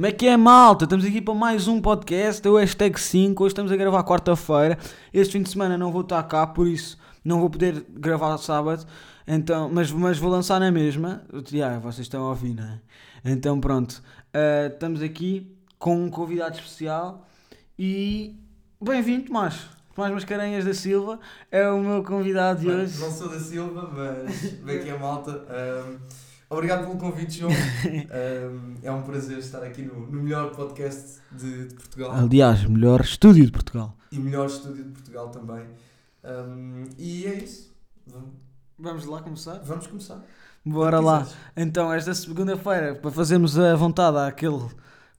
Como é que é, malta? Estamos aqui para mais um podcast, é o hashtag 5. Hoje estamos a gravar quarta-feira. Este fim de semana não vou estar cá, por isso não vou poder gravar sábado. Então, mas, mas vou lançar na mesma. Yeah, vocês estão a ouvir, não é? Então, pronto. Uh, estamos aqui com um convidado especial e bem-vindo, Tomás. Tomás Mascarenhas da Silva é o meu convidado de hoje. Não sou da Silva, mas bem aqui a malta. Um, obrigado pelo convite, João. Um, é um prazer estar aqui no, no melhor podcast de, de Portugal Aliás, melhor estúdio de Portugal. e melhor estúdio de Portugal também. Um, e é isso. Vamos, Vamos lá começar? vamos começar. Bora Quando lá. quiseres. Então, esta segunda-feira, para fazermos a vontade àquele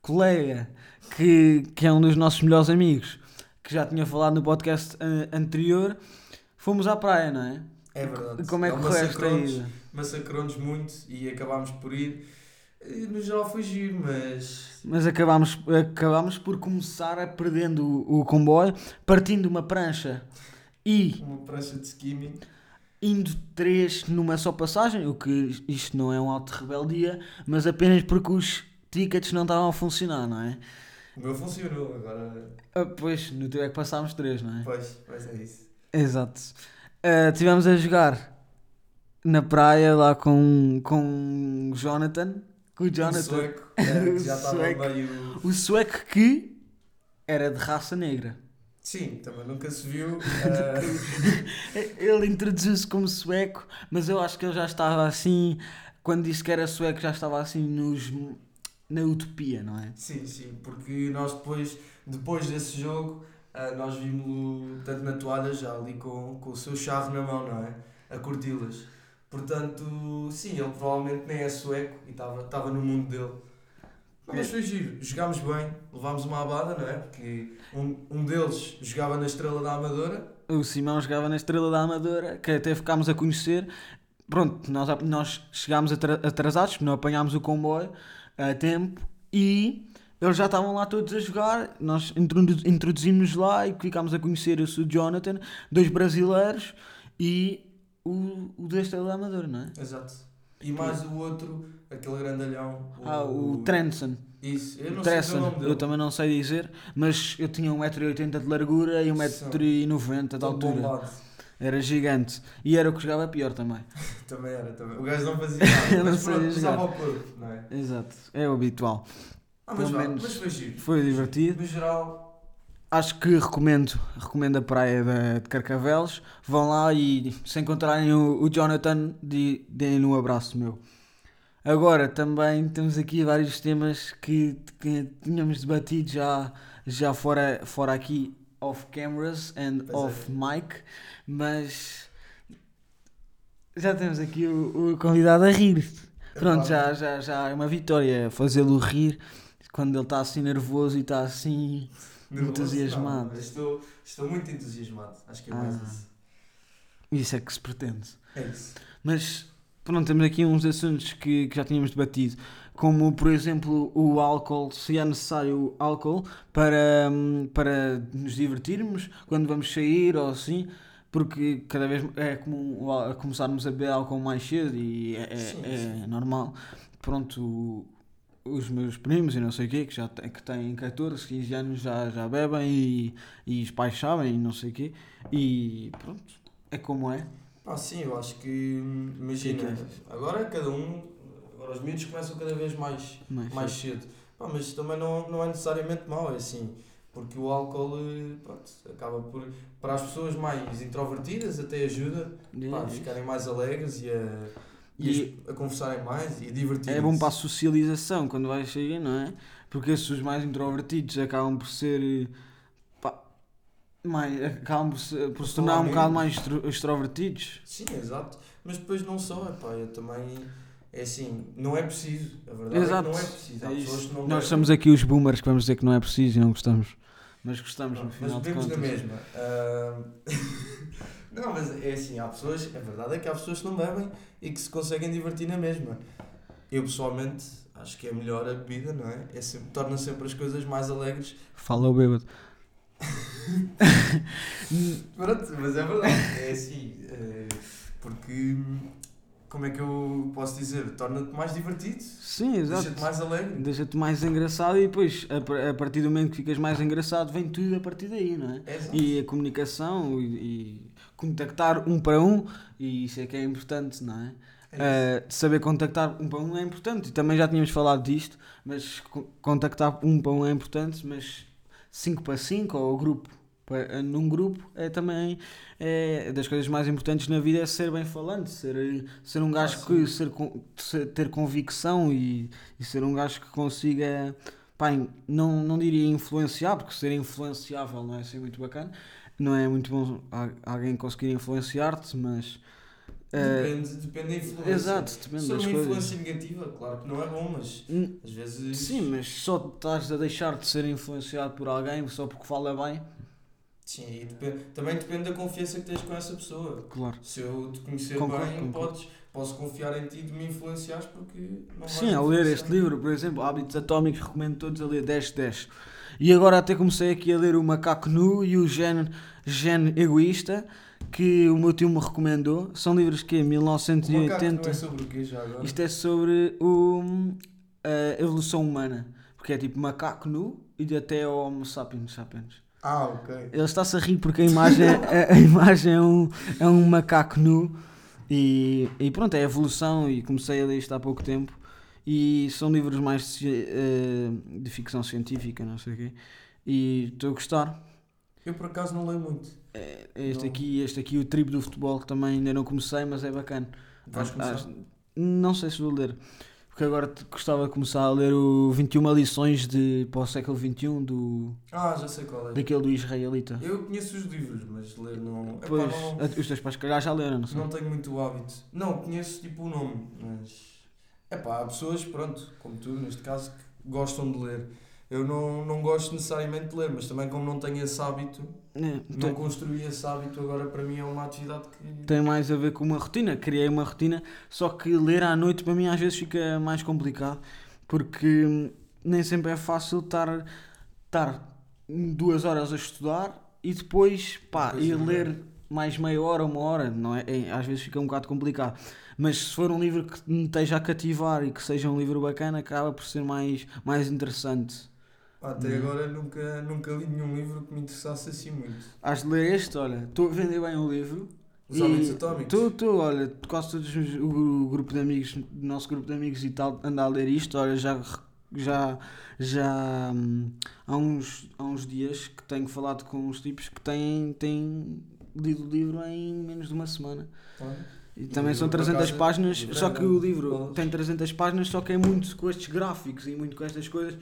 colega que, que é um dos nossos melhores amigos, que já tinha falado no podcast eh, anterior, fomos à praia, não é? É verdade. Como é que Ele correu esta ida? Massacrou-nos muito e acabámos por ir. No geral foi giro, mas. Mas acabámos, acabámos por começar a perdendo o, o comboio, partindo uma prancha e Uma prancha de skimming. indo três numa só passagem, o que isto não é um auto rebeldia, mas apenas porque os tickets não estavam a funcionar, não é? O meu funcionou, agora. Ah, pois, no teu é que passámos três, não é? Pois, pois é isso. Exato. Uh, tivemos a jogar na praia lá com, com o Jonathan. Com o O Jonathan. sueco, é, que já O estava sueco. meio. O sueco que era de raça negra. Sim, também nunca se viu. eh, Ele introduziu-se como sueco, mas eu acho que ele já estava assim. Quando disse que era sueco, já estava assim nos, na utopia, não é? sim, sim, porque nós depois, depois desse jogo, eh, nós vimos-lo tanto na toalha já ali com, com o seu charro na mão, não é? A curti-las. Portanto, sim, ele provavelmente nem é sueco e estava estava no mundo dele. Não, Mas foi giro, jogámos bem, levámos uma abada, não é? Porque um, um deles jogava na Estrela da Amadora. O Simão jogava na Estrela da Amadora, que até ficámos a conhecer. Pronto, nós, nós chegámos atra- atrasados, porque não apanhámos o comboio a tempo e eles já estavam lá todos a jogar. Nós introdu- introduzimos lá e ficámos a conhecer o Sr. Jonathan, dois brasileiros e o, o da Estrela da Amadora, não é? Exato. E mais o outro, aquele grandalhão. Ah, o Trenson. Isso, eu O não sei o Tresson, nome dele. eu também não sei dizer, mas eu tinha 1,80m de largura e 1,90m de altura. Era gigante. E era o que jogava pior também. Também era, também. O gajo não fazia nada. Não mas sabia pronto, usava o corpo, não é? Exato, é o habitual. Ah, mas, Pelo menos mas foi giro. Foi divertido. No geral, Acho que recomendo, recomendo a praia de, de Carcavelos. Vão lá e se encontrarem o, o Jonathan, de- deem-lhe um abraço meu. Agora também temos aqui vários temas que, que tínhamos debatido já, já fora, fora aqui off cameras and Pois é. off mic, mas já temos aqui o, o convidado a rir. Pronto, já, já, já é uma vitória fazê-lo rir quando ele está assim nervoso e está assim. Entusiasmado. não, estou, estou muito entusiasmado. Acho que é mais Ah. isso. Isso é que se pretende. É isso. Mas pronto, temos aqui uns assuntos que, que já tínhamos debatido, como por exemplo o álcool, se é necessário álcool para, hum, para nos divertirmos quando vamos sair ou assim, porque cada vez é comum começarmos a beber álcool mais cedo e é, é- Sim, é sim. normal. Pronto, os meus primos e não sei o quê, que já têm, que têm 14, 15 anos já, já bebem e, e os pais sabem e não sei o quê, e pronto, é como é. Ah, sim, eu acho que. Imagina, Sim, agora cada um. Agora os miúdos começam cada vez mais, Mais mais cedo. Pá, mas também não, não é necessariamente mau, é assim. Porque o álcool eh, pronto, acaba por. Para as pessoas mais introvertidas até ajuda pá, a É, ficarem mais alegres e a, e, a, conversarem mais e a divertirem É bom para a socialização quando vais sair, não é? Porque esses os mais introvertidos acabam por ser. pá, mais, acabam por se, por se tornar um bocado mais extro- extrovertidos. Sim, exato. Mas depois não só, epá, eu também. É assim, não é preciso. A verdade Exato. é que não é preciso. Há É pessoas que não Nós somos aqui os boomers que vamos dizer que não é preciso e não gostamos. Mas gostamos no Mas final de bebemos contas. na mesma. Ah, não, mas é assim, há pessoas, a verdade é que há pessoas que não bebem e que se conseguem divertir na mesma. Eu pessoalmente acho que é melhor a bebida, não é? é sempre, torna sempre as coisas mais alegres. Fala o bêbado. Pronto, mas é verdade, é assim. eh, porque como é que eu posso dizer? Torna-te mais divertido, Sim, exato. deixa-te mais alegre. Deixa-te mais engraçado e depois, a, par- a partir do momento que ficas mais engraçado, vem tudo a partir daí, não é? É, exato. E a comunicação e contactar um para um, e isso é que é importante, não é? É. Uh, saber contactar um para um é importante, e também já tínhamos falado disto, mas co- contactar um para um é importante, mas 5 para 5 ou grupo pa- num grupo é também é das coisas mais importantes na vida é ser bem falante, ser, ser um gajo Ah, que ser, ser- ter convicção e, e ser um gajo que consiga pá, não, não diria influenciar, porque ser influenciável não é assim muito bacana, não é muito bom alguém conseguir influenciar-te, mas uh, Depende, depende da influência. Exato, depende Se das uma coisas. influência negativa, claro que não é bom, mas Hum, às vezes. Sim, mas só estás a deixar de ser influenciado por alguém só porque fala bem. Sim, e depende- também depende da confiança que tens com essa pessoa. Claro. Se eu te conhecer Concordo, bem, concordo. podes, posso confiar em ti de me influenciares porque não Sim, a ler este livro, por exemplo, Hábitos Atómicos, recomendo todos a ler 10 10. E agora até comecei aqui a ler o Macaco Nu e o Gen, Gen Egoísta, que o meu tio me recomendou. São livros que é O macaco 1980. não é sobre o quê já agora? Isto é sobre o, a evolução humana. Porque é tipo macaco nu e até ao Homo sapiens sapiens. Ah, ok. Ele está-se a rir porque a imagem, a, a imagem é, um, é um macaco nu e, e pronto, é a evolução e comecei a ler isto há pouco tempo e são livros mais eh, de ficção científica, não sei o quê, e estou a gostar. Eu por acaso não leio muito. É Este Não. aqui, este aqui, o Tribo do Futebol, que também ainda não comecei, mas é bacana. Vais Acho- começar? acho- não sei se vou ler, porque agora te- gostava de começar a ler o 21 lições de, para o século XXI do, Ah, já sei qual é. daquele do israelita. Eu conheço os livros, mas ler não. Epá, Pois, não, a- os teus pais, calhar, já leram, não sei. não tenho muito hábito. Não, conheço tipo o nome, mas. É pá, há pessoas, pronto, como tu, neste caso, que gostam de ler. Eu não, não gosto necessariamente de ler, mas também como não tenho esse hábito, É, não tem, construí esse hábito, agora para mim é uma atividade que. tem mais a ver com uma rotina. Criei uma rotina, só que ler à noite para mim às vezes fica mais complicado porque hum, nem sempre é fácil estar, estar duas horas a estudar e depois pá, ir ler mais meia hora, uma hora, não é? É, Às vezes fica um bocado complicado. Mas se for um livro que me esteja a cativar e que seja um livro bacana, acaba por ser mais, mais interessante. Até Uhum. agora nunca, nunca li nenhum livro que me interessasse assim muito. Has de ler este, olha, estou a vender bem o livro. Os hábitos atómicos. Tu, tu, olha, quase todos os, o, gru- grupo de amigos, o nosso grupo de amigos e tal, anda a ler isto, olha, já, já, já hum, há, uns, há uns dias que tenho falado com uns tipos que têm, têm lido o livro em menos de uma semana. Tá? E também E são por 300 acaso, páginas, só é que o grande, livro tem 300 páginas, só que é muito com estes gráficos e muito com estas coisas.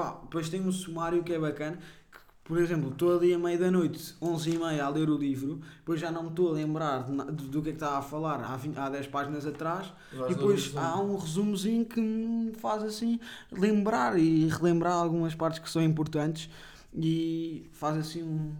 Pá, depois tem um sumário que é bacana. que, Por exemplo, estou ali à meia da noite, 11 e meia, a ler o livro, depois já não me estou a lembrar de na- do, que é que estava a falar há, 20, há 10 páginas atrás, Vais e depois há um resumozinho que me faz assim lembrar e relembrar algumas partes que são importantes e faz assim um,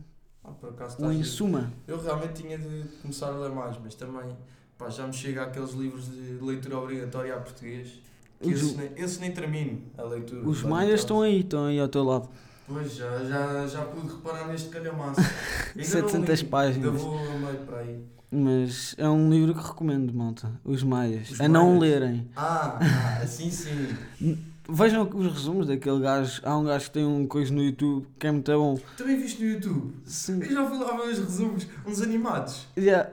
Ah, por acaso um está em suma. Eu realmente tinha de começar a ler mais, mas também pá, já me chega aqueles livros de leitura obrigatória a português. Que Os- esses, nem, esses nem termino a leitura. Os maias estão aí, estão aí ao teu lado. Pois, já, já, já pude reparar neste calhamaço. Ainda não 700 li, páginas. Ainda vou meio para aí. Mas é um livro que recomendo, malta. Os Maias. Os a não Maias? lerem. Ah, ah, assim sim. Vejam os resumos daquele gajo. Há um gajo que tem um coisa no YouTube que é muito bom. Também viste no YouTube? Sim. Eu já fui lá ver os resumos, uns animados. Yeah.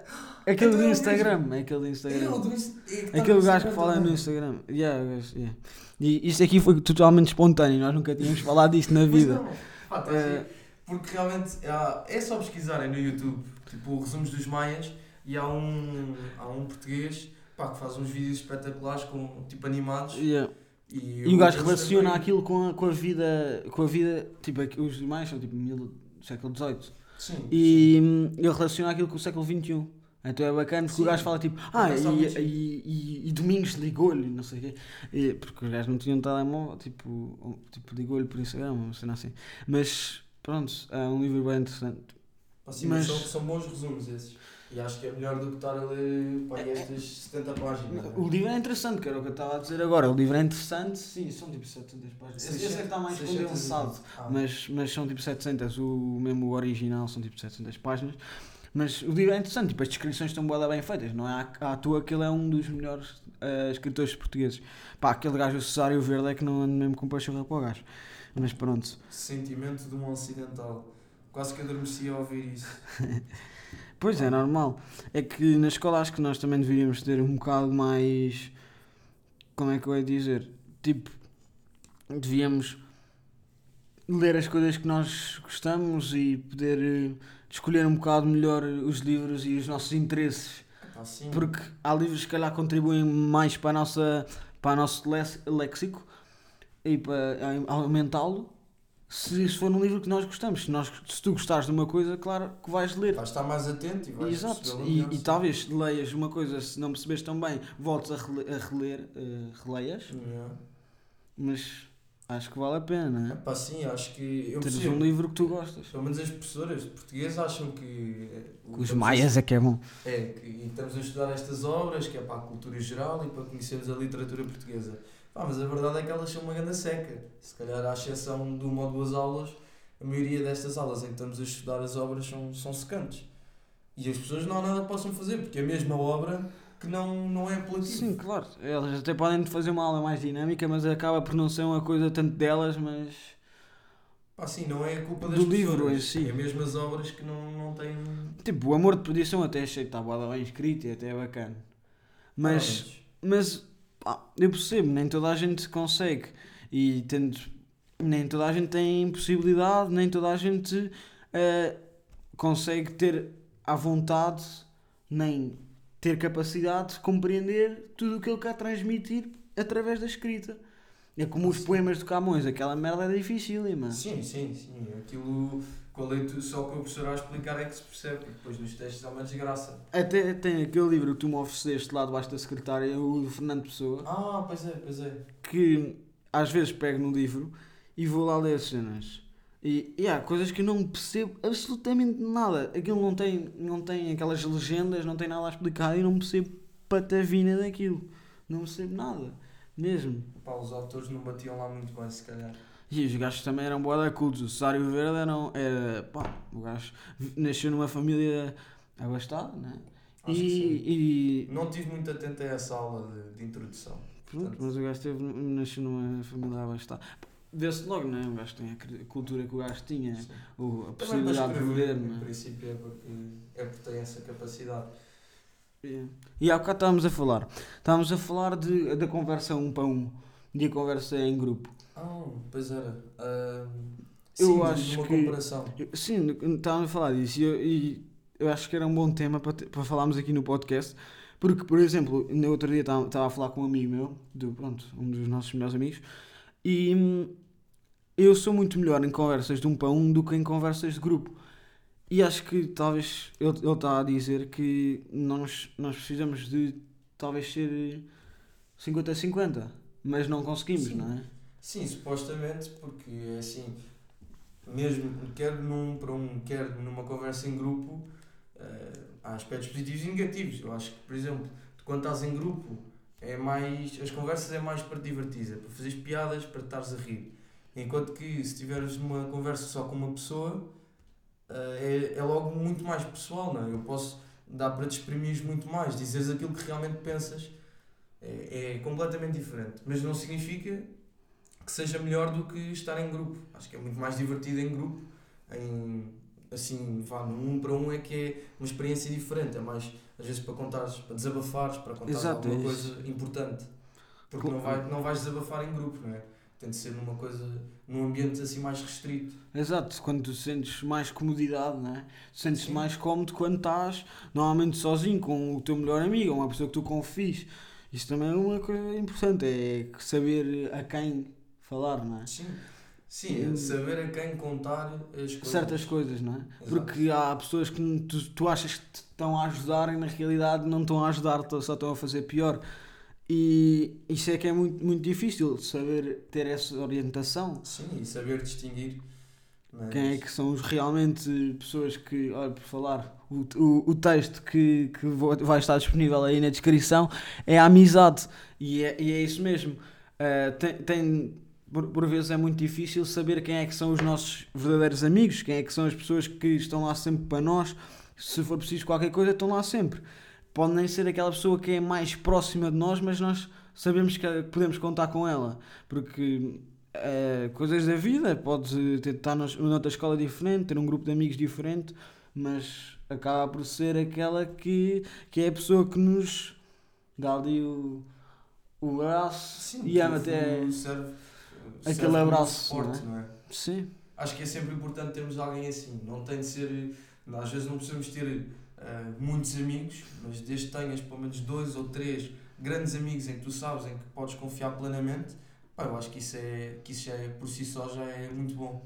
Aquele Então do é o Instagram. É aquele do É, Instagram. do é Aquele gajo que fala no. Instagram. Yeah, gajo, yeah. E isto aqui foi totalmente espontâneo. Nós nunca tínhamos falado disto na vida. Pá, tá Eh, giro. Porque realmente há- é só pesquisarem no YouTube, tipo, resumos dos Maias, e há um, há um português pá, que faz uns vídeos espetaculares, com, tipo, animados. yeah. E, E o gajo relaciona aquilo com a, com a vida. Com a vida. Tipo, aqui- os Maias são tipo mil, século XVIII. Sim. E hum, ele relaciona aquilo com o século XXI. Então é bacana porque o gajo fala tipo, ah, e, e, e, e Domingos ligou-lhe, não sei o quê. E, porque os gajos não tinham telemóvel, tipo, tipo ligou-lhe por Instagram, uma cena assim. Mas pronto, é um livro bem interessante. Pá, sim, mas são, são bons resumos esses. E acho que é melhor do que estar a ler pá, estas 70 páginas. né? O livro é interessante, que era o que eu estava a dizer agora. O livro é interessante, sim, são tipo 700 páginas. Esse, esse é que está mais 600 condensado. Ah, mas, mas são tipo 700, o mesmo original são tipo 700 páginas. Mas o livro é interessante, tipo, as descrições estão bué bem feitas, não é à, à toa que ele é um dos melhores eh, escritores portugueses. Pá, aquele gajo, o Cesário Verde, é que não anda mesmo com pachorra para o gajo. Mas pronto. Sentimento de um ocidental. Quase que adormeci a ouvir isso. Pois é, normal. É que na escola acho que nós também deveríamos ter um bocado mais. Como é que eu ia dizer? Tipo, devíamos ler as coisas que nós gostamos e poder eh, escolher um bocado melhor os livros e os nossos interesses. Sim. Porque há livros que calhar contribuem mais para, a nossa, para o nosso léxico e para aumentá-lo. Se, se for um livro que nós gostamos, se, nós, se tu gostares de uma coisa, claro que vais ler. Vais estar mais atento e vais Exato, e, e talvez leias uma coisa, se não percebes tão bem, voltes a, rele- a reler, eh, releias, Yeah. mas acho que vale a pena, É pá, sim, acho que eu Teres um livro que tu gostas. Pelo menos as professoras de português acham que. eh, o- Os estamos a maias é que é bom. É, que, estamos a estudar estas obras, que é para a cultura geral e para conhecermos a literatura portuguesa. Pá, mas a verdade é que elas são uma grande seca. Se calhar, à exceção de uma ou duas aulas, a maioria destas aulas em que estamos a estudar as obras são, são secantes. E as pessoas não há nada que possam fazer, porque a mesma obra que não, não é apelativa. Sim, claro, elas até podem fazer uma aula mais dinâmica, mas acaba por não ser uma coisa tanto delas, mas Pá, sim, não é a culpa das Do livro em si. É mesmo as obras que não, não têm. tipo, o amor de perdição até achei que estava bem escrito e até é bacana. Mas Mas pá, eu percebo, nem toda a gente consegue. E tendo, nem toda a gente tem possibilidade, nem toda a gente eh, consegue ter à vontade, nem ter capacidade de compreender tudo o que ele quer transmitir através da escrita. É como os poemas do Camões, aquela merda é difícil, mano. Sim, sim, sim. Aquilo com a leitura, só com o professor a explicar é que se percebe, porque depois nos textos é uma desgraça. Até tem aquele livro que tu me ofereceste lá debaixo da secretária, o do Fernando Pessoa. Ah, pois é, pois é. que às vezes pego no livro e vou lá ler cenas. E, e há coisas que eu não percebo absolutamente nada. Aquilo não tem, não tem aquelas legendas, não tem nada a explicar e não percebo patavina daquilo. Não percebo nada. Mesmo. Pá, os autores não batiam lá muito bem, se calhar. E os gajos também eram boa cultos. O Cesário Verde era, era. pá, o gajo nasceu numa família abastada, né? Acho que sim. E, e, Não tive muito atento a essa aula de, de introdução. Pronto, mas o gajo teve, nasceu numa família abastada. Vê-se logo, não é? O gajo tem a cultura que o gajo tinha, Sim. a possibilidade de em não é? princípio é porque, é porque tem essa capacidade. É. E há bocado estávamos a falar. Estávamos a falar de, da conversa um para um e a conversa em grupo. Ah, pois era. Ah, Eu sim, de- acho de uma que- comparação. Eu- Sim, estávamos a falar disso e eu, e eu acho que era um bom tema para, te- para falarmos aqui no podcast. Porque, por exemplo, no outro dia estava, estava a falar com um amigo meu, do, pronto, um dos nossos melhores amigos, e hum, eu sou muito melhor em conversas de um para um do que em conversas de grupo. E acho que talvez ele, ele está a dizer que nós, nós precisamos de talvez ser 50-50, mas não conseguimos, Sim. não é? Sim, supostamente, porque é assim, mesmo quer num para um, quer numa conversa em grupo, eh, há aspectos positivos e negativos. Eu acho que, por exemplo, tu quando estás em grupo, é mais, as conversas é mais para te divertir, é para fazeres piadas, para estares a rir. Enquanto que se estiveres numa conversa só com uma pessoa, eh, é, é logo muito mais pessoal, não é? Eu posso dar para te exprimires muito mais, dizeres aquilo que realmente pensas, é, é completamente diferente. Mas não significa que seja melhor do que estar em grupo. Acho que é muito mais divertido em grupo. Em, assim, vá, no um para um é que é uma experiência diferente. É mais, às vezes, para contares, para desabafares, para contares Exato, alguma é coisa importante. Porque não, vai, não vais desabafar em grupo, não é? Tem de ser numa coisa, num ambiente assim mais restrito. Exato, quando tu sentes mais comodidade, não é? Sentes-te mais cómodo quando estás normalmente sozinho com o teu melhor amigo, uma pessoa que tu confies. Isso também é uma coisa importante, é saber a quem falar, não é? Sim, sim é saber a quem contar as coisas. Certas coisas, não é? Exato. Porque há pessoas que tu, tu achas que te estão a ajudar e na realidade não estão a ajudar, só estão a fazer pior. E isso é que é muito, muito difícil, saber ter essa orientação. Sim, e saber distinguir. Mas... Quem é que são os realmente pessoas que, olha, por falar, o, o, o texto que, que vou- vai estar disponível aí na descrição é a amizade. E é, e é isso mesmo. Uh, tem, tem- por, por vezes é muito difícil saber quem é que são os nossos verdadeiros amigos, quem é que são as pessoas que estão lá sempre para nós, Se for preciso qualquer coisa, estão lá sempre. Pode nem ser aquela pessoa que é mais próxima de nós, mas nós sabemos que podemos contar com ela. Porque é, coisas da vida, podes ter, estar noutra escola diferente, ter um grupo de amigos diferente, mas acaba por ser aquela que, que é a pessoa que nos dá ali o, o abraço Sim, e ama até serve, aquele abraço, suporte, não não é? Sim. Acho que é sempre importante termos alguém assim. Não tem de ser. Às vezes não precisamos ter eh, muitos amigos, mas desde que tenhas pelo menos dois ou três grandes amigos em que tu sabes em que podes confiar plenamente, pá, eu acho que isso, é, que isso já é, por si só já é muito bom.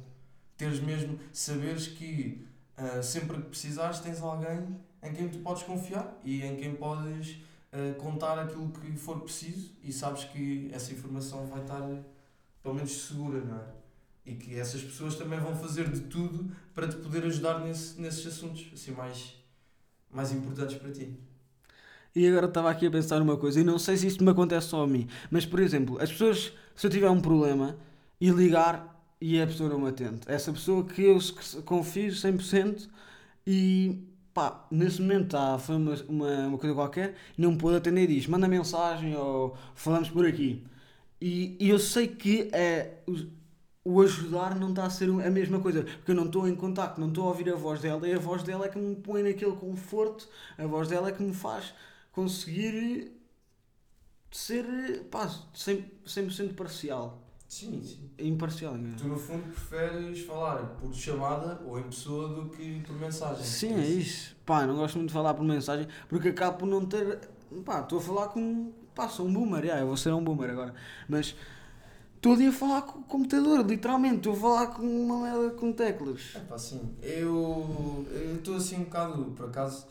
Teres mesmo, saberes que eh, sempre que precisares tens alguém em quem tu podes confiar e em quem podes eh, contar aquilo que for preciso e sabes que essa informação vai estar pelo menos segura, não é? E que essas pessoas também vão fazer de tudo para te poder ajudar nesse, nesses assuntos assim mais, mais importantes para ti. E agora estava aqui a pensar numa coisa, e não sei se isto me acontece só a mim, mas por exemplo, as pessoas, se eu tiver um problema e ligar e a pessoa não me atende, essa pessoa que eu confio 100% e pá, nesse momento tá, foi uma, uma, uma coisa qualquer não me pôde atender e diz, manda mensagem ou falamos por aqui. E, e eu sei que é, o, o ajudar não está a ser a mesma coisa, porque eu não estou em contacto, não estou a ouvir a voz dela e a voz dela é que me põe naquele conforto, a voz dela é que me faz conseguir ser pá, 100%, 100 parcial. Sim, sim. Imparcial, né? Tu no fundo preferes falar por chamada ou em pessoa do que por mensagem. Sim, é isso. Pá, não gosto muito de falar por mensagem porque acabo por não ter. Pá, estou a falar com. Pá, sou um boomer, já, eu vou ser um boomer agora. Mas estou ali a falar com o computador, literalmente. Estou a falar com uma merda com teclas. É pá, sim. Eu estou assim um bocado, por acaso,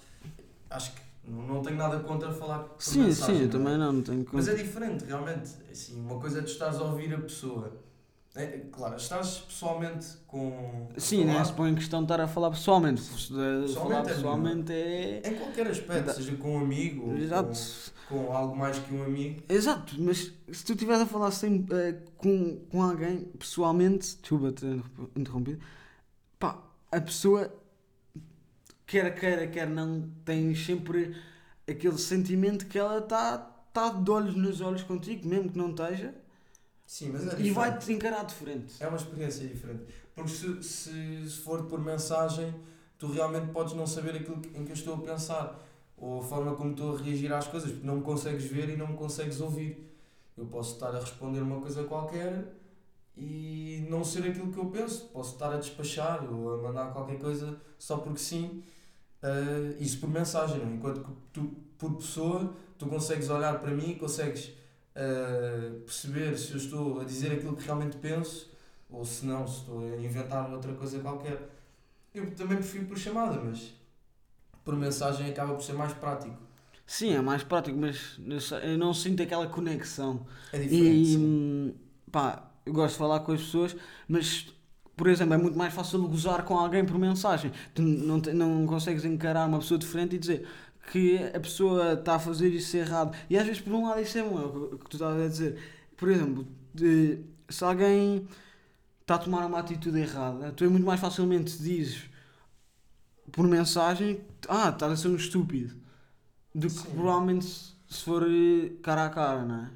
acho que não, não tenho nada contra falar por Sim, mensagem. sim, eu é? também não, não tenho Mas conta. é diferente, realmente. Assim, uma coisa é tu estás a ouvir a pessoa. É, claro, estás pessoalmente com. Sim, falar não se põe em questão de estar a falar pessoalmente. Pessoalmente falar é pessoalmente é. Em qualquer aspecto, seja com um amigo ou Exato. com, com algo mais que um amigo. Exato, mas se tu estiveres a falar sem, eh, com, com alguém pessoalmente, desculpa ter interrompido, pá, a pessoa, quer queira, quer não, tem sempre aquele sentimento que ela está tá de olhos nos olhos contigo, mesmo que não esteja, Sim, mas é e diferente. vai-te encarar de frente. É uma experiência diferente. Porque se, se, se for por mensagem, tu realmente podes não saber aquilo em que eu estou a pensar. Ou a forma como estou a reagir às coisas, porque não me consegues ver e não me consegues ouvir. Eu posso estar a responder uma coisa qualquer e não ser aquilo que eu penso. Posso estar a despachar ou a mandar qualquer coisa só porque sim. eh, isso por mensagem, não? é? Enquanto que tu, por pessoa, tu consegues olhar para mim, consegues perceber se eu estou a dizer aquilo que realmente penso ou se não, se estou a inventar outra coisa qualquer. Eu também prefiro por chamada, mas por mensagem acaba por ser mais prático. Sim, é mais prático, mas eu não sinto aquela conexão. É diferente. E hum, pá, eu gosto de falar com as pessoas, mas por exemplo, é muito mais fácil gozar com alguém por mensagem. Tu não, te- não consegues encarar uma pessoa de frente e dizer que a pessoa está a fazer isso errado. E às vezes, por um lado, isso é bom, é o que- o que tu estavas a dizer. Por exemplo, de- se alguém está a tomar uma atitude errada, tu é muito mais facilmente dizes por mensagem: Ah, estás a ser um estúpido, do que Sim. provavelmente se for eh, cara a cara, não é?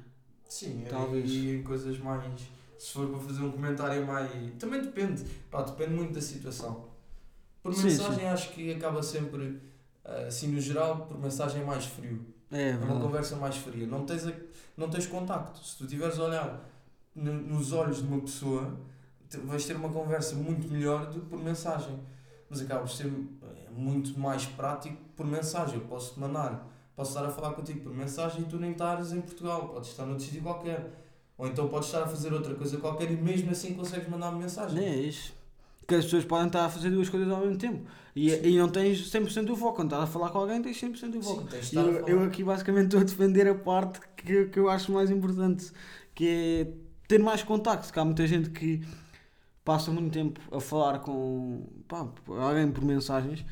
Sim, é- Talvez. e em coisas mais. Se for para fazer um comentário mais. Também depende. Pá, depende muito da situação. Por Sim, mensagem acho que acaba sempre, assim no geral, por mensagem é mais frio. É, É uma conversa mais fria. Não tens, não tens contacto. Se tu estiveres a olhar no- nos olhos de uma pessoa, vais ter uma conversa muito melhor do que por mensagem. Mas acaba por ser é, muito mais prático por mensagem. Eu posso te mandar, posso estar a falar contigo por mensagem e tu nem estares em Portugal, podes estar noutro sítio qualquer. Ou então podes estar a fazer outra coisa qualquer e mesmo assim consegues mandar-me mensagem. É isso. Que as pessoas podem estar a fazer duas coisas ao mesmo tempo. E, Sim. e não tens 100% do foco. Quando estás a falar com alguém, tens 100% do foco. Sim, eu, eu aqui basicamente estou a defender a parte que, que eu acho mais importante, que é ter mais contacto. Que há muita gente que passa muito tempo a falar com pá, alguém por mensagens.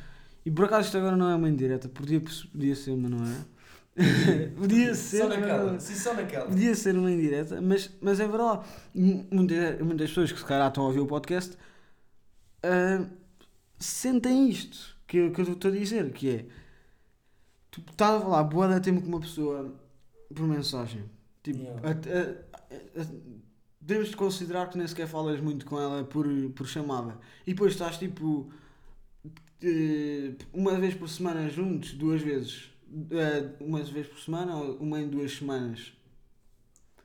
E por acaso isto agora não é uma indireta, podia, podia ser, mas não é. podia ser, Só não é. naquela. Sim, só naquela. Podia ser uma indireta, mas, mas é verdade. Muitas, muitas pessoas que se calhar estão a ouvir o podcast ah, sentem isto. Que que, eu estou a dizer, que é tu estás a falar boa da tempo com uma pessoa por mensagem. Tipo, Yeah. a- a- a- devemos de considerar que nem sequer falas muito com ela por, por chamada. E depois estás tipo uma vez por semana juntos, duas vezes. Eh, uma vez por semana ou uma em duas semanas.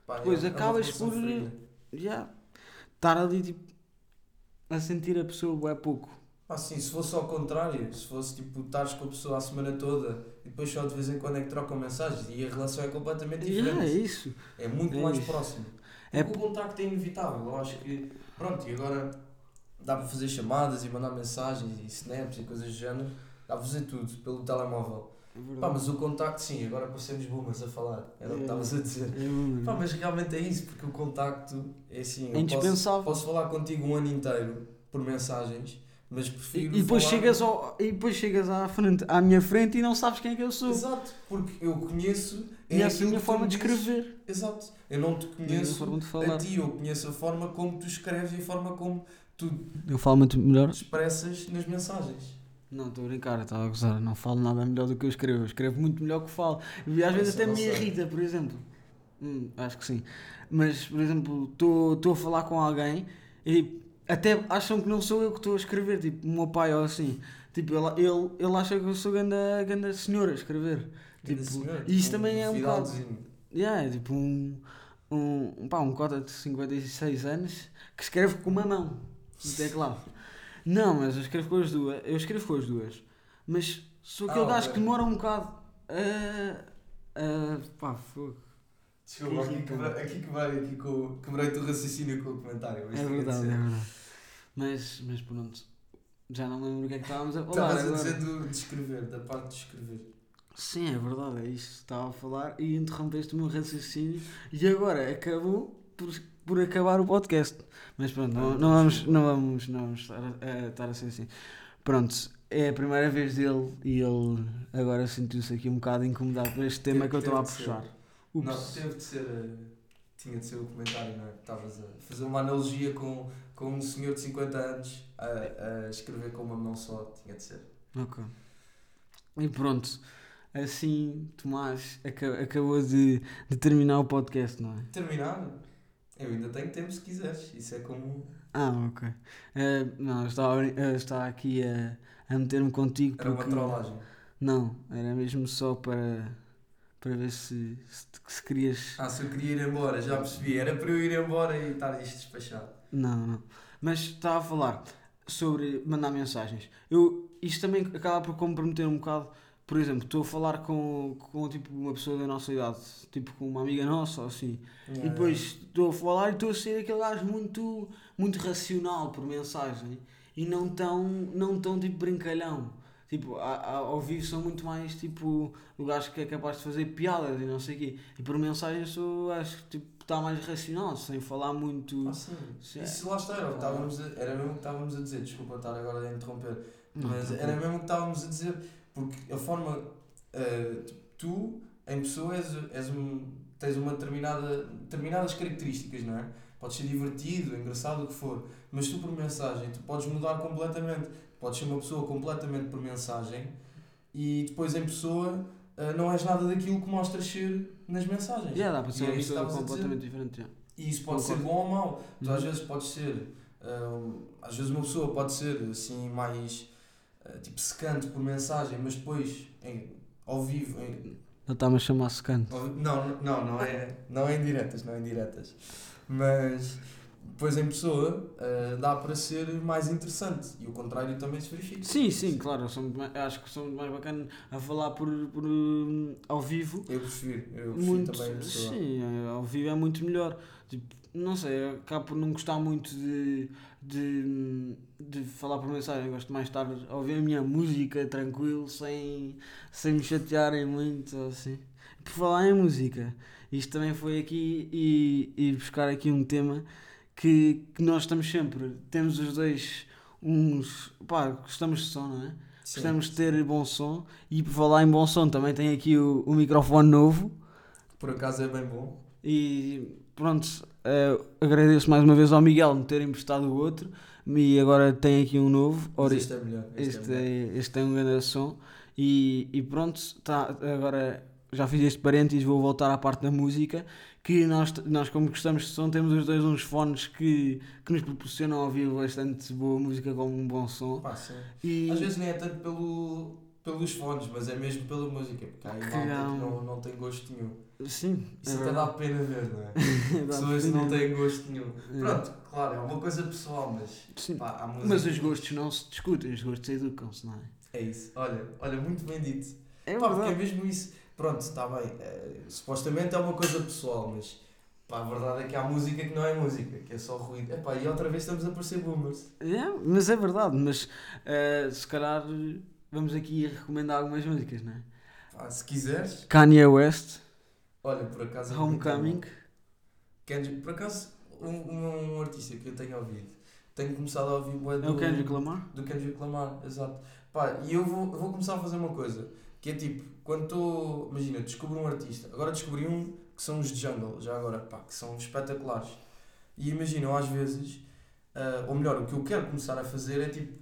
Pá, Depois é- é acabas relação por-. Já estar ali tipo a sentir a pessoa é pouco. Ah, sim, se fosse ao contrário, se fosse tipo, estares com a pessoa a semana toda e depois só de vez em quando é que trocam mensagens e a relação é completamente diferente. É isso. É muito É mais isso. próximo. É Porque o contacto é inevitável. Eu acho que, pronto, e agora dá para fazer chamadas e mandar mensagens e snaps e coisas do género. Dá para fazer tudo pelo telemóvel. É Pá, mas o contacto, sim, agora parecemos boomers a falar. Era o que estavas a dizer. É, Pá, mas realmente é isso, porque o contacto é assim. é indispensável. Posso, posso falar contigo um ano inteiro por mensagens, mas E, prefiro. e depois falar- chegas ao, e depois chegas à frente, à minha frente e não sabes quem é que eu sou. Exato, porque eu conheço. E essa é a aquilo minha forma de escrever. Exato. Eu não te A conheço a ti, eu conheço a forma como tu escreves e a forma como tu Eu falo muito melhor. expressas nas mensagens. Não, estou a brincar, estava a gozar. Não falo nada melhor do que eu escrevo. Eu escrevo muito melhor que falo. E às vezes até me irrita, por exemplo. Hum, acho que sim. Mas, por exemplo, estou a falar com alguém e até acham que não sou eu que estou a escrever. Tipo, o meu pai ou assim. Tipo, ele, ele, ele acha que eu sou ganda, ganda senhora a escrever. Tipo, Senhor, e isso um também é um bocado. Yeah, é tipo um, um, pá, um cota de 56 anos que escreve com uma mão no teclado. Não, mas eu escrevo com as duas. Eu escrevo com as duas. Mas sou aquele Ah, gajo ok. que demora um bocado a. a pá, fogo. Desculpa, aqui quebrei, aqui quebrei, aqui com, quebrei o raciocínio com o comentário. mas É tinha de verdade, ser. é verdade. Mas, mas pronto. Já não lembro o que é que estávamos a falar. Estavas a agora. dizer do, de escrever, da parte de escrever. Sim, é verdade, é isso. Estava a falar e interrompeste o meu raciocínio e agora acabou por, por acabar o podcast. Mas pronto, não, não vamos, não vamos, não vamos estar, a, a- estar a ser assim. Pronto, é a primeira vez dele e ele agora sentiu-se aqui um bocado incomodado por este tema Teve- que eu estava a puxar. Ups. Não, teve de ser. eh, Tinha de ser o comentário, não é? Estavas a fazer uma analogia com, com um senhor de 50 anos a, a escrever com uma mão só. Tinha de ser. Ok. E pronto, assim Tomás aca- acabou de, de terminar o podcast, não é? Terminar? Eu ainda tenho tempo se quiseres. Isso é como. Ah, ok. Eh, não, eu estava, eu estava aqui a, a meter-me contigo Era uma porque. trollagem. Não, era mesmo só para, para ver se, se, se querias. Ah, se eu queria ir embora, já percebi. Era para eu ir embora e estar isto despachado. Não, não. Mas estava a falar sobre mandar mensagens. Eu, isto também acaba por comprometer um bocado. Por exemplo, estou a falar com, com tipo, uma pessoa da nossa idade, tipo com uma amiga nossa ou assim. E depois estou a falar e estou a ser aquele gajo muito, muito racional por mensagem e não tão, não tão tipo brincalhão. Tipo, a, a, ao vivo sou muito mais tipo o gajo que é capaz de fazer piadas e não sei o quê. E por mensagem sou, acho que tipo, está mais racional, sem falar muito. Ah, sim. Sim. Isso lá está, era, estávamos a, era mesmo o que estávamos a dizer. Desculpa estar agora a interromper. Mas era mesmo o que estávamos a dizer, porque a forma. eh, tu- em pessoa, és, és um, tens uma determinada, determinadas características, não é? Podes ser divertido, engraçado, o que for, mas tu, por mensagem, tu podes mudar completamente. Podes ser uma pessoa completamente por mensagem e depois, em pessoa, eh, não és nada daquilo que mostras ser nas mensagens. Yeah, dá para ser E é uma pessoa completamente diferente. yeah. E isso pode Concordo. ser bom ou mau. Tu às Uhum. vezes podes ser. hum, às vezes uma pessoa pode ser assim mais uh, tipo secante por mensagem, mas depois em, ao vivo. Em, Ele está-me a chamar secante. não, não, não é, não é em diretas, não é em diretas. Mas depois em pessoa uh, dá para ser mais interessante. E o contrário também se verifica. Sim, sim, claro. Mais- acho que sou muito mais bacana a falar por, por, hum, ao vivo. Eu prefiro, eu prefiro muito, também em pessoa. sim, ao vivo é muito melhor. Tipo, não sei, acabo por não gostar muito de, de, de falar por mensagem. Gosto mais de estar a ouvir a minha música tranquilo, sem, sem me chatearem muito, assim. Por falar em música, isto também foi aqui e, e buscar aqui um tema que, que nós estamos sempre, temos os dois uns, pá, gostamos de som, não é? Sim. Gostamos de ter bom som e por falar em bom som também tem aqui o, o microfone novo Por acaso é bem bom. e pronto, eh, agradeço mais uma vez ao Miguel me ter emprestado o outro e agora tem aqui um novo. Ori- este é melhor. Este, Este, é melhor. é, este tem um grande som e, e pronto, tá, agora já fiz este parênteses, vou voltar à parte da música, que nós, nós como gostamos de som, temos os dois uns fones que, que nos proporcionam ouvir bastante boa música com um bom som. Sim. E Às vezes nem é tanto pelo, pelos fones, mas é mesmo pela música. Porque há aí Que malta que não, não tem gosto nenhum. Sim, Isso é até dá verdade. pena ver, não é? Pessoas que não têm gosto nenhum. É. Pronto, claro, é uma coisa pessoal, mas Sim. pá, há música. Mas os gostos não se discutem, os gostos educam-se, não é? É isso. Olha, olha, muito bem dito. É Pá, porque é verdade. mesmo isso. Pronto, está bem. eh, supostamente é uma coisa pessoal, mas pá, a verdade é que há música que não é música, que é só ruído. Epá, e outra vez estamos a parecer boomers. É, mas é verdade, mas eh, se calhar vamos aqui recomendar algumas músicas, não é? Pá, se quiseres, Kanye West, olha, por acaso. é Homecoming. Kendrick, por acaso, um, um, um artista que eu tenho ouvido, tenho começado a ouvir bué É do, o Kendrick Lamar? do Kendrick Lamar, exato. Pá, e eu vou, eu vou começar a fazer uma coisa, que é tipo, quando estou, imagina, descubro um artista, agora descobri um que são os Jungle, já agora, pá, que são espetaculares. E imagina, eu às vezes, ah, ou melhor, o que eu quero começar a fazer é tipo,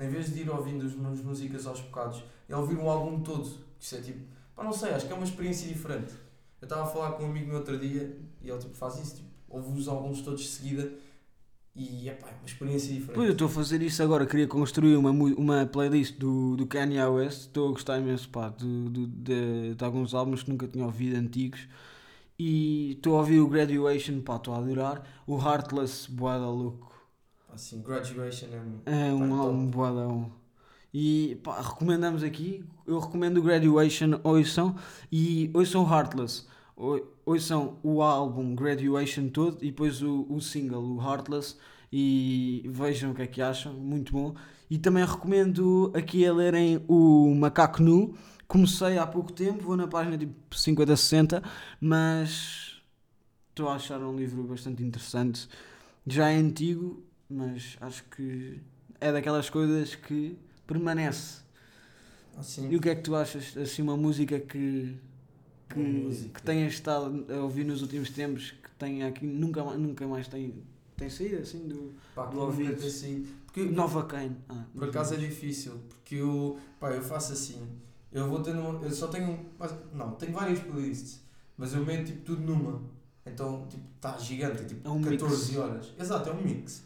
em vez de ir ouvindo as minhas músicas aos bocados, é ouvir um álbum todo. Isso é tipo, pá, não sei, acho que é uma experiência diferente. Eu estava a falar com um amigo meu outro dia e ele tipo, faz isso, tipo, ouve os álbuns todos de seguida e é pá, é uma experiência diferente. Pois eu estou a fazer isso agora, queria construir uma, uma playlist do, do Kanye West, estou a gostar imenso pá, do, do- de, de alguns álbuns que nunca tinha ouvido, antigos, e estou a ouvir o Graduation, pá, estou a adorar, o Heartless, boada louco, Assim, Graduation é, é um Pá, top. álbum boada bom. E pá, recomendamos aqui, eu recomendo o Graduation, ouçam, e ouçam Heartless, Ou- ouçam o álbum Graduation todo, e depois o, o single, o Heartless, e vejam o que é que acham, muito bom. E também recomendo aqui a lerem o Macaco Nu. Comecei há pouco tempo, vou na página tipo 50, 60, mas estou a achar um livro bastante interessante. Já é antigo, mas acho que é daquelas coisas que permanece. assim, E o que é que tu achas? Assim, uma música que, que, música. que tenhas estado a ouvir nos últimos tempos, que tenha aqui, nunca, nunca mais tem, tem saído assim do. pá, do nunca ouvido. ter saído. Porque Nova Kane. Ah, por acaso é difícil, porque eu, pá, eu faço assim, eu vou tendo, uma- eu só tenho, não, tenho várias playlists, mas eu meto tipo tudo numa. Então, tipo, está gigante, é tipo É um 14 mix. horas. Exato, é um mix.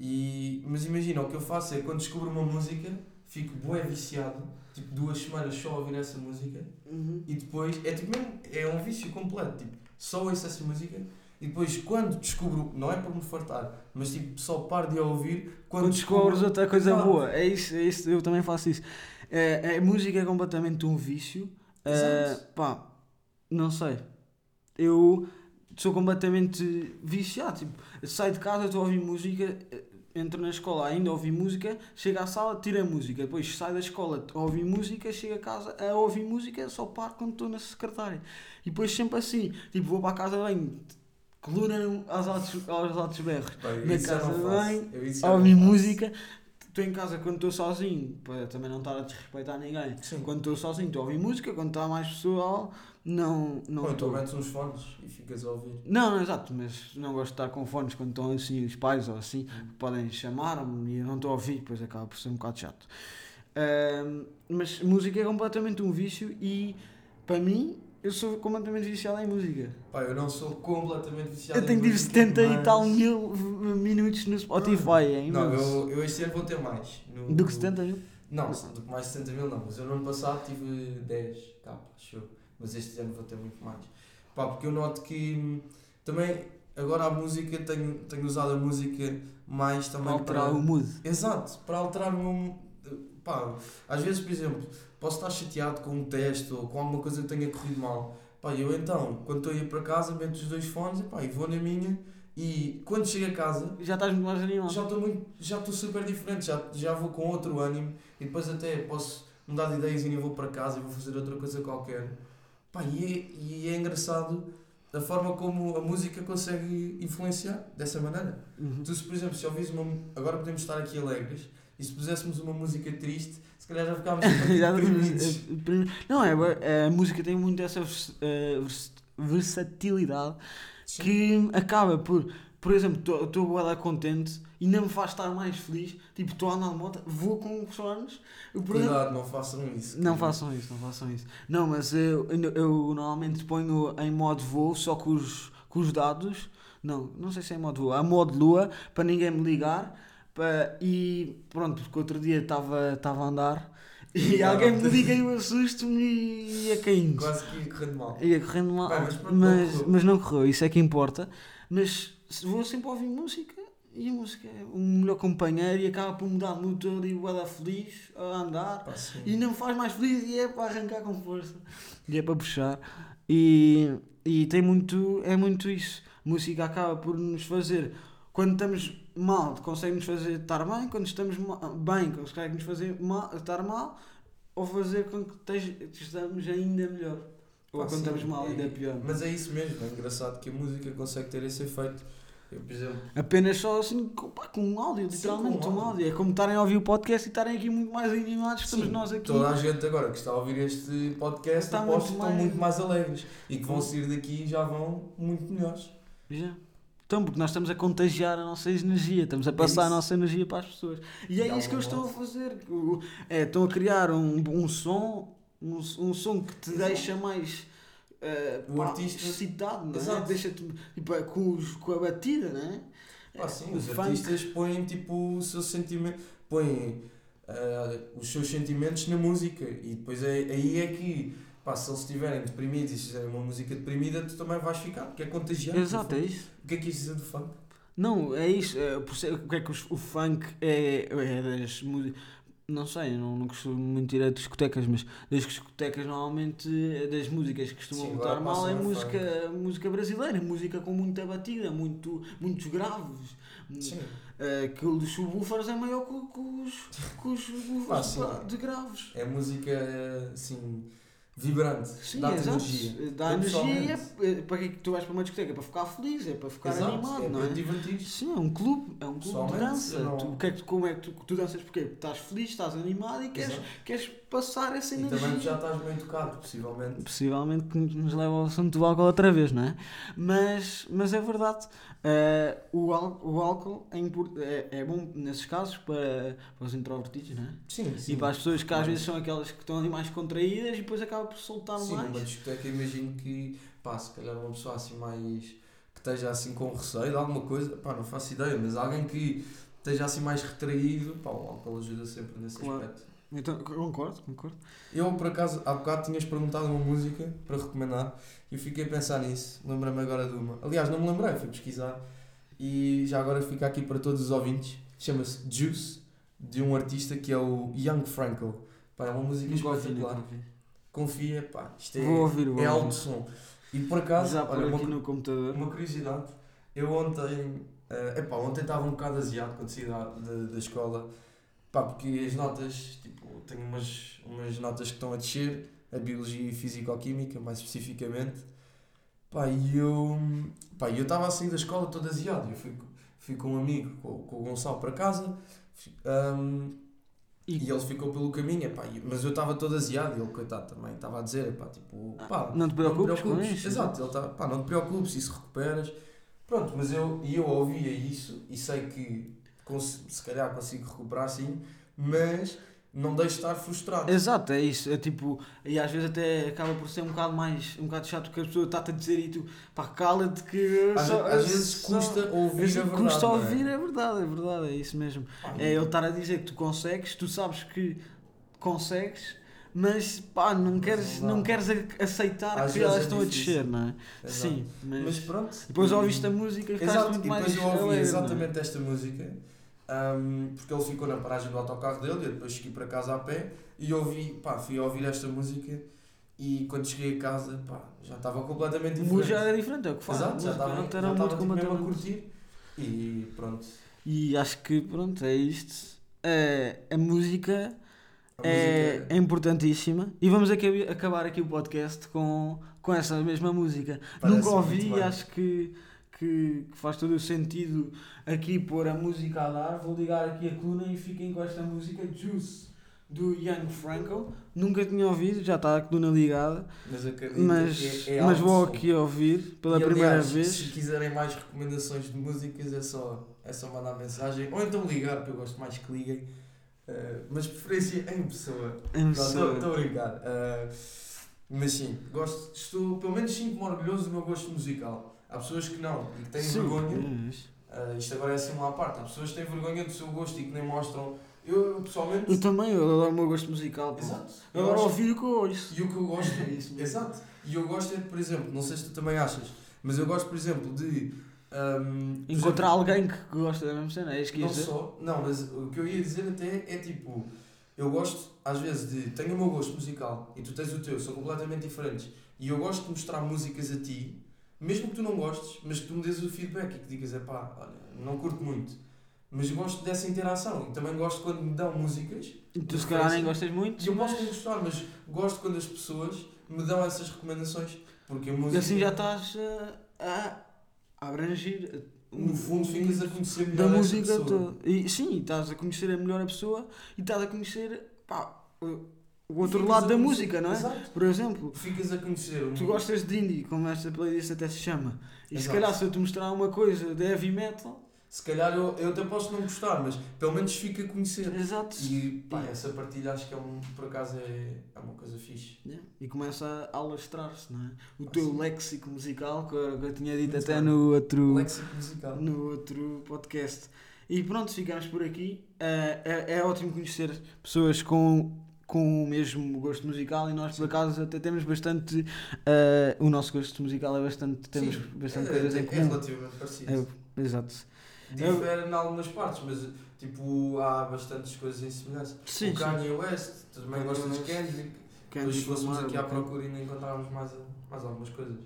E, mas imagina, o que eu faço é quando descubro uma música, fico bué viciado, tipo duas semanas só a ouvir essa música, Uhum. e depois, é tipo mesmo, é um vício completo, tipo, só ouço essa música, e depois quando descubro, não é por me fartar, mas tipo, só paro de a ouvir quando, Quando descobres outra coisa Exato. boa, é isso, é isso, eu também faço isso. É, a música é completamente um vício. É, Exato. pá, não sei. Eu sou completamente viciado. Tipo, saio de casa, estou a ouvir música, entro na escola ainda a ouvir música, chego à sala, tiro a música, depois saio da escola a ouvir música, chego a casa a ouvir música, só paro quando estou na secretária. E depois sempre assim, tipo, vou para a casa bem, coluna aos altos, aos altos berros na casa bem, a ouvir faço. música. Estou em casa quando estou sozinho, para também não estar a desrespeitar ninguém. Sim. Quando estou sozinho, estou a ouvir música. Quando está mais pessoal, não não Ou então metes uns fones e ficas a ouvir. Não, não, exato, mas não gosto de estar com fones quando estão assim os pais ou assim, que podem chamar-me e eu não estou a ouvir, depois acaba por ser um bocado chato. Ahm, mas música é completamente um vício e para mim eu sou completamente viciado em música. Pá, eu não sou completamente viciado Eu tenho música, 70 e mas- tal mil minutos no Spotify, é Não, imenso. eu, eu este ano vou ter mais. No- Do que 70 mil? Não, do que mais de 70 mil não, mas eu no ano passado tive 10 cá, acho eu. Mas este ano vou ter muito mais. Pá, porque eu noto que hum, também agora a música, tenho, tenho usado a música mais também Para alterar o mood. Exato, para alterar o meu. Pá, às vezes, por exemplo, posso estar chateado com um teste ou com alguma coisa que tenha corrido mal. Pá, eu então, quando estou a ir para casa, meto os dois fones e, pá, e vou na minha. E quando chego a casa, Já estás muito mais animado. já estou muito, já estou super diferente, já, já vou com outro ânimo e depois até posso mudar de ideias e vou para casa e vou fazer outra coisa qualquer. Pá, e, é, e é engraçado a forma como a música consegue influenciar dessa maneira. Uhum. Tu, se, por exemplo, se ouvires uma. Agora podemos estar aqui alegres e se puséssemos uma música triste, se calhar já ficávamos deprimidos. deprimidos. não, é, bué- a música tem muito essa vers- eh, vers- versatilidade Sim. que acaba por, por exemplo, estou a dar contente e não me faz estar mais feliz. Tipo, estou a andar de moto, vou com os fones. Cuidado, não façam isso. Não façam isso, não façam isso. Não, mas eu, eu, eu normalmente ponho em modo voo só com os, com os dados. Não, não sei se é em modo voo, a modo lua, para ninguém me ligar. Para, e pronto, porque outro dia estava a andar e E alguém não. me liga e eu assusto-me e ia caindo. Quase que ia correndo mal. Ia correndo mal, Bem, mas não mas, correu. mas não correu, isso é que importa. Mas vou sempre ouvir música e a música é o melhor companheiro e acaba por mudar de motor e o dar feliz a andar. Pá. E não me faz mais feliz e é para arrancar com força. E é para puxar. E, e tem muito, é muito isso. Música acaba por nos fazer, quando estamos mal, consegue-nos fazer estar bem, quando estamos ma- bem, consegue-nos fazer mal, estar mal, ou fazer com que esteja- estejamos ainda melhor. Ou Pá, quando sim, estamos mal, é- ainda pior. Mas é isso mesmo, é engraçado que a música consegue ter esse efeito. Eu, por exemplo, Apenas só assim, com, pá, com um áudio, Sim, literalmente, com um áudio. áudio. É como estarem a ouvir o podcast e estarem aqui muito mais animados, estamos sim, nós aqui. toda a gente agora que está a ouvir este podcast Está aposto muito que estão mais- muito mais alegres e que vão sair daqui e já vão muito melhores. Já. Então, porque nós estamos a contagiar a nossa energia, estamos a passar a isso. nossa energia para as pessoas. E é De isso que eu algum estou a fazer. O- É, estão a criar um, um som, um, um som que te deixa mais eh, O pá, artista- excitado, não é? Exato. Deixa-te tipo, é, com, os- com a batida, não é? Sim, o os funk- artistas põem tipo o seu sentimento, põem ah, os seus sentimentos na música e depois é, aí é que pá, se eles estiverem deprimidos e se fizerem uma música deprimida, tu também vais ficar, porque é contagiante. Exato, é isso. O que é que ias dizer do funk? Não, é isso. É, o que é que os- o funk é, é das músicas. Não sei, não, não costumo muito ir a discotecas, mas das discotecas normalmente é das músicas que costumam Sim, botar mal é música, música brasileira, música com muita batida, muito, muitos graves. Sim. Eh, Aquilo dos subwoofers é maior que, que os, que os Ah, de graves. É música assim vibrante, dá-te energia. Dá energia e é, é para que é que tu vais para uma discoteca? É para ficar feliz, é para ficar Exato, animado, é não é? divertir. Sim, é um clube, é um clube de dança. não- Tu, que é que, como é que tu, tu danças? Porque estás feliz, estás animado e queres, Exato. queres passar essa E energia. também tu já estás bem tocado, possivelmente. Possivelmente que nos leva ao assunto do álcool outra vez, não é? Mas, mas é verdade. Eh, o, ál- o álcool é, é, é bom nesses casos para, para os introvertidos, não é? Sim, sim. E para as pessoas que às vezes são aquelas que estão ali mais contraídas e depois acaba por soltar Sim, mais. numa discoteca imagino que, pá, se calhar uma pessoa assim mais, que esteja assim com receio de alguma coisa, pá, não faço ideia, mas alguém que esteja assim mais retraído, pá, o álcool ajuda sempre nesse Claro. aspecto. Então, concordo, concordo. Eu, por acaso, há bocado tinhas perguntado uma música para recomendar e eu fiquei a pensar nisso, lembrei-me agora de uma. Aliás, não me lembrei, fui pesquisar e já agora fica aqui para todos os ouvintes, chama-se Juice, de um artista que é o Young Franco. Pá, é uma música ouvi, espetacular. ouvi. Confia, pá, isto é, Vou ouvir, vou é alto som. E por acaso, Já olha, uma, aqui no computador. uma curiosidade, eu ontem, eh, epá, ontem estava um bocado aziado quando saí da, da, da escola, pá, porque as notas, tipo, tenho umas, umas notas que estão a descer, a Biologia e Físico-Química, mais especificamente, pá, e eu, estava a sair da escola todo aziado, eu fui, fui com um amigo, com, com o Gonçalo para casa, ahm, E- e ele ficou pelo caminho, epá, mas eu estava todo aziado e ele, coitado, também estava a dizer, epá, tipo, pá, Não te preocupes com preocupes. isso. Exato, ele tá, pá, não te preocupes, isso recuperas. Pronto, mas eu, e eu ouvia isso e sei que se calhar consigo recuperar sim, mas não deixo de estar frustrado. Exato, é isso. É tipo, e às vezes até acaba por ser um bocado mais, um bocado chato que a pessoa está-te a dizer e tu, pá, cala-te que. Às, só- às vezes só- custa ouvir a vezes verdade. custa é? ouvir, é verdade, é verdade, é isso mesmo. Pá, É ele estar a dizer que tu consegues, tu sabes que consegues, mas pá, não queres, não queres aceitar Às que elas é estão a descer, não é? Exato. Sim, mas, Mas pronto. depois ouviste a música e ficaste muito e mais depois eu ouvi é? exatamente esta música ahm, porque ele ficou na paragem do autocarro dele e eu depois cheguei para casa a pé e ouvi, pá, fui ouvir esta música e quando cheguei a casa, pá, já estava completamente diferente. já era diferente, é o que faz. Exato, já estava, não já estava muito tipo, mesmo a curtir e pronto. E acho que pronto, é isto. É, a música A é, música é importantíssima e vamos aqui- acabar aqui o podcast com, com essa mesma música. Parece Nunca ouvi muito e acho que, que, que faz todo o sentido aqui pôr a música a dar. Vou ligar aqui a coluna e fiquem com esta música Juice do Young Franco. Nunca tinha ouvido, já está a coluna ligada. Mas acredito Mas, é, é mas vou aqui ouvir pela E, primeira aliás, vez. Se quiserem mais recomendações de músicas, é só, é só mandar mensagem. Ou então ligar, porque eu gosto mais que liguem. Uh, mas preferência em pessoa. Em Estou pessoa. a brincar. Uh, mas sim, gosto, estou, pelo menos sinto-me orgulhoso do meu gosto musical. Há pessoas que não e que têm Sim, vergonha. Uh, isto agora é assim uma à parte. Há pessoas que têm vergonha do seu gosto e que nem mostram. Eu, eu, pessoalmente. Eu também, eu adoro o meu gosto musical. pô. Exato. Eu Eu adoro ouvir o que eu ouço. E o que eu gosto. É isso mesmo. Exato. E eu gosto é, por exemplo, não sei se tu também achas, mas eu gosto, por exemplo, de. um, Encontrar exemplo, alguém que gosta da mesma cena, é isso que Não dizer? só. Não, mas o que eu ia dizer até é tipo. Eu gosto, às vezes, de. Tenho o meu gosto musical e tu tens o teu, são completamente diferentes. E eu gosto de mostrar músicas a ti, mesmo que tu não gostes, mas que tu me dês o feedback e que digas, é pá, olha, não curto muito. Mas gosto dessa interação e também gosto quando me dão músicas E tu se calhar nem gostas muito, e eu posso mas não gostar, mas gosto quando as pessoas me dão essas recomendações. Porque a e música. assim já estás a, a abrangir No fundo, ficas a conhecer melhor da essa música pessoa. toda. E sim, estás a conhecer a melhor a pessoa e estás a conhecer pá, o o outro Ficas lado da música, não é? Exato. Por exemplo, Ficas a conhecer. um- tu gostas de indie, como esta playlist até se chama. E se Exato. calhar se eu te mostrar uma coisa de heavy metal, Se calhar eu, eu até posso não gostar, mas pelo menos fica a conhecer. exato. E pá, essa partilha acho que é um, por acaso é, é uma coisa fixe. Yeah. E começa a alastrar-se, não é? O Ah, teu sim. léxico musical, que eu, que eu tinha dito Muito até bem. no outro, Léxico musical. no outro podcast. E pronto, ficamos por aqui. Eh, é, é ótimo conhecer pessoas com, com o mesmo gosto musical e nós, por acaso, até temos bastante. eh, o nosso gosto musical é bastante. Temos Sim, bastante é, coisas é, em é comum. relativamente parecido. É, exato. Difere em algumas partes, mas tipo, há bastantes coisas em semelhança. Sim, o sim. Kanye West, também Kanye gostas de. Kendrick. Kendrick Depois fôssemos aqui à procura e ainda encontrávamos mais, mais algumas coisas.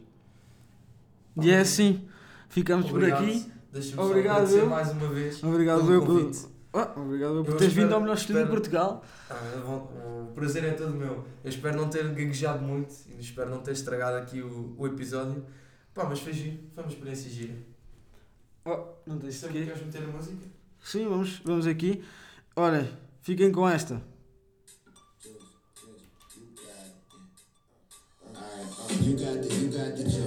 E é assim. Ficamos Obrigado. por aqui. Deixa-me Obrigado, só eu. mais uma vez. Obrigado pelo eu convite. Ah, obrigado por teres espero- vindo ao melhor estúdio de Portugal. Ah, bom, o prazer é todo meu. Eu espero não ter gaguejado muito e espero não ter estragado aqui o, o episódio. Pá, mas foi giro, foi uma experiência gira. Oh, não tens Sempre aqui. queres meter a música? Sim, vamos, vamos aqui. Olhem, fiquem com esta. You got the, you got the.